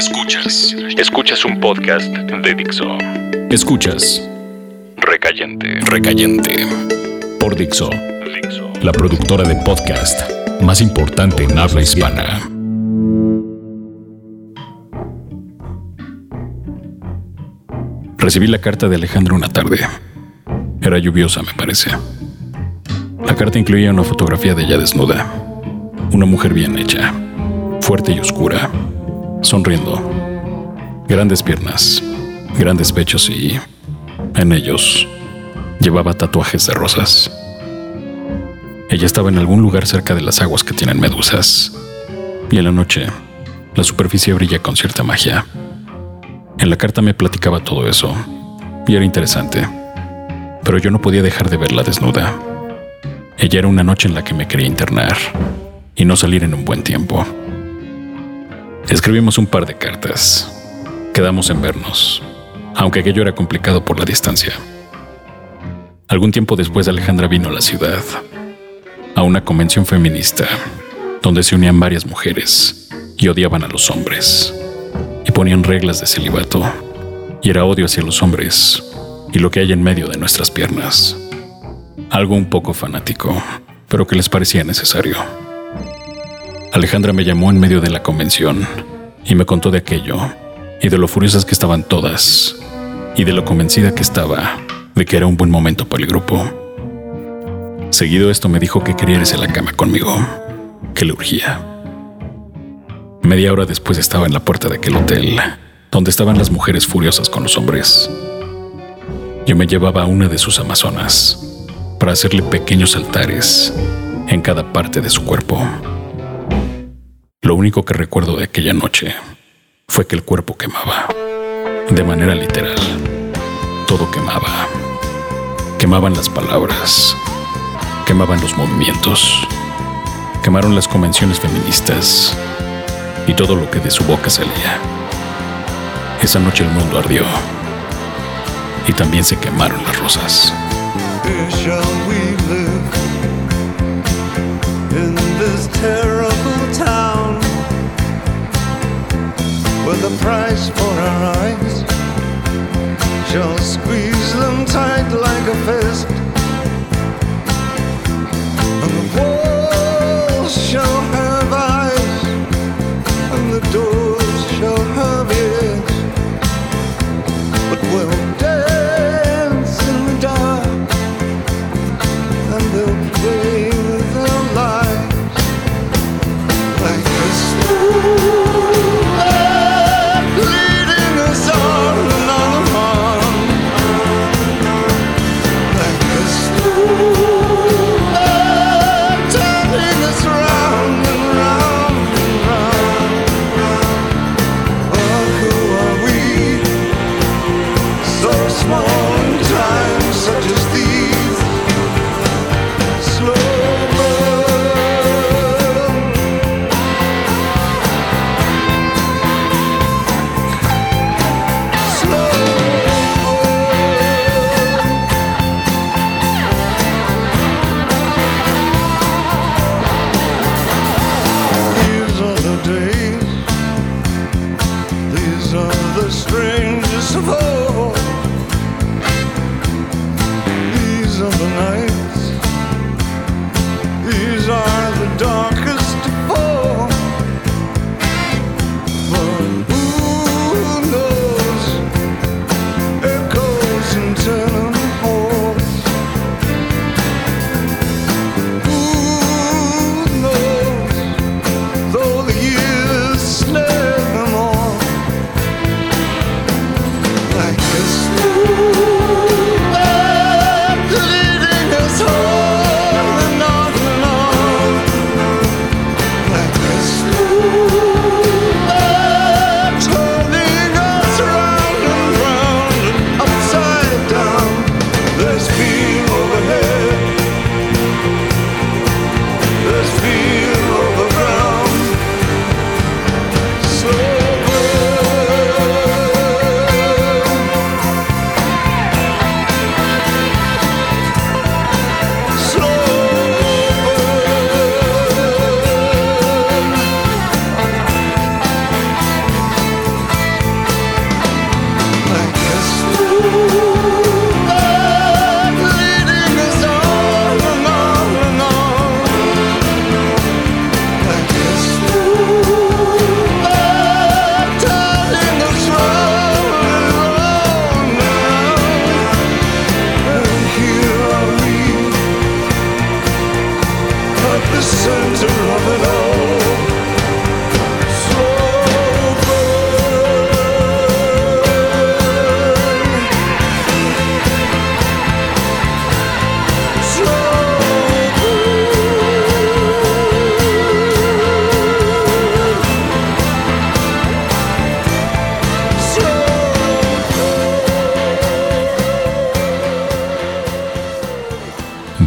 Escuchas. Escuchas un podcast de Dixo. Escuchas. Recayente. Recayente. Por Dixo. La productora de podcast más importante en habla hispana. Recibí la carta de Alejandro una tarde. Era lluviosa, me parece. La carta incluía una fotografía de ella desnuda. Una mujer bien hecha, fuerte y oscura, sonriendo. Grandes piernas, grandes pechos y, en ellos, llevaba tatuajes de rosas. Ella estaba en algún lugar cerca de las aguas que tienen medusas. Y en la noche, la superficie brilla con cierta magia. En la carta me platicaba todo eso, y era interesante. Pero yo no podía dejar de verla desnuda. Ella era una noche en la que me quería internar y no salir en un buen tiempo. Escribimos un par de cartas. Quedamos en vernos, aunque aquello era complicado por la distancia. Algún tiempo después Alejandra vino a la ciudad, a una convención feminista, donde se unían varias mujeres y odiaban a los hombres, y ponían reglas de celibato, y era odio hacia los hombres y lo que hay en medio de nuestras piernas. Algo un poco fanático, pero que les parecía necesario. Alejandra me llamó en medio de la convención y me contó de aquello y de lo furiosas que estaban todas y de lo convencida que estaba de que era un buen momento para el grupo. Seguido esto me dijo que quería irse a la cama conmigo, que le urgía. Media hora después estaba en la puerta de aquel hotel, donde estaban las mujeres furiosas con los hombres. Yo me llevaba a una de sus amazonas para hacerle pequeños altares en cada parte de su cuerpo. Único que recuerdo de aquella noche fue que el cuerpo quemaba, de manera literal. Todo quemaba. Quemaban las palabras, quemaban los movimientos, quemaron las convenciones feministas y todo lo que de su boca salía. Esa noche el mundo ardió y también se quemaron las rosas. Where the price for our eyes. Shall squeeze them tight like a fist. And the walls shall of night. overhead.